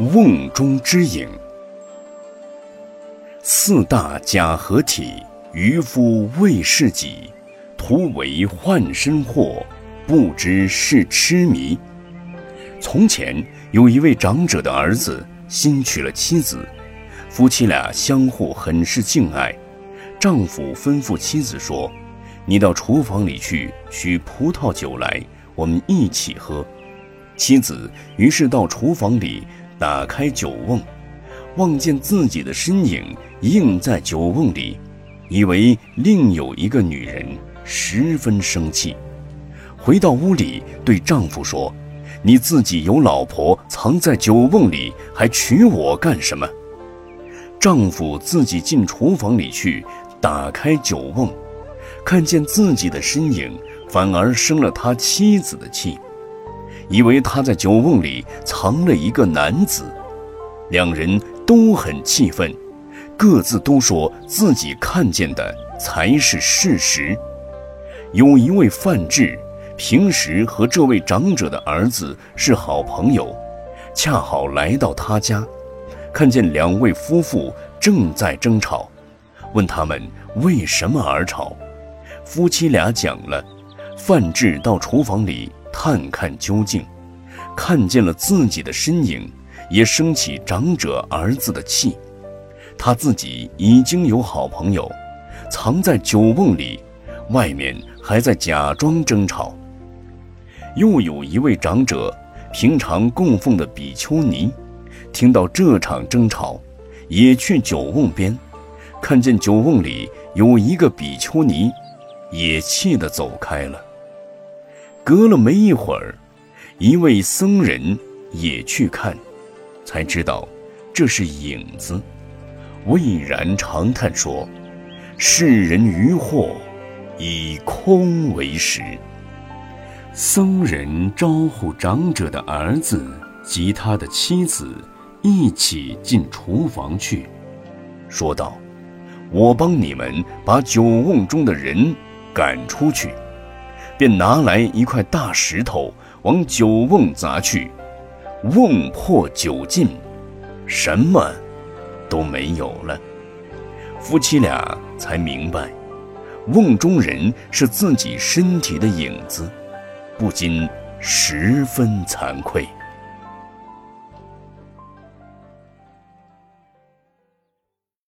瓮中之影。四大假合体，渔夫为是己，徒为换身货，不知是痴迷。从前有一位长者的儿子新娶了妻子，夫妻俩相互很是敬爱。丈夫吩咐妻子说：“你到厨房里去取葡萄酒来，我们一起喝。”妻子于是到厨房里打开酒瓮，望见自己的身影映在酒瓮里，以为另有一个女人，十分生气。回到屋里，对丈夫说：“你自己有老婆，藏在酒瓮里，还娶我干什么？”丈夫自己进厨房里去，打开酒瓮，看见自己的身影，反而生了他妻子的气。以为他在酒瓮里藏了一个男子，两人都很气愤，各自都说自己看见的才是事实。有一位范志，平时和这位长者的儿子是好朋友，恰好来到他家，看见两位夫妇正在争吵，问他们为什么而吵。夫妻俩讲了，范志到厨房里。探看究竟，看见了自己的身影，也生起长者儿子的气。他自己已经有好朋友，藏在酒瓮里，外面还在假装争吵。又有一位长者，平常供奉的比丘尼，听到这场争吵，也去酒瓮边，看见酒瓮里有一个比丘尼，也气得走开了。隔了没一会儿，一位僧人也去看，才知道这是影子，巍然长叹说：“世人愚惑，以空为实。”僧人招呼长者的儿子及他的妻子一起进厨房去，说道：“我帮你们把酒瓮中的人赶出去。”便拿来一块大石头往酒瓮砸去，瓮破酒尽，什么都没有了。夫妻俩才明白，瓮中人是自己身体的影子，不禁十分惭愧。